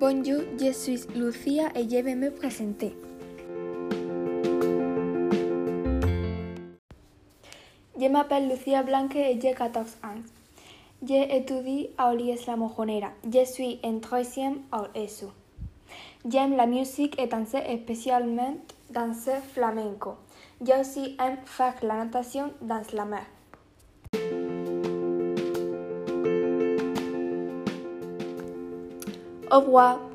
Bonjour, je suis Lucia et je vais me présenter. Je m'appelle Lucia Blanque et j'ai 14 ans. J'étudie à l'IES La Mojonera. Je suis en troisième à ESU. J'aime la musique et danser, spécialement danser flamenco. Yo aussi aime faire la natation dans la mer. Au revoir.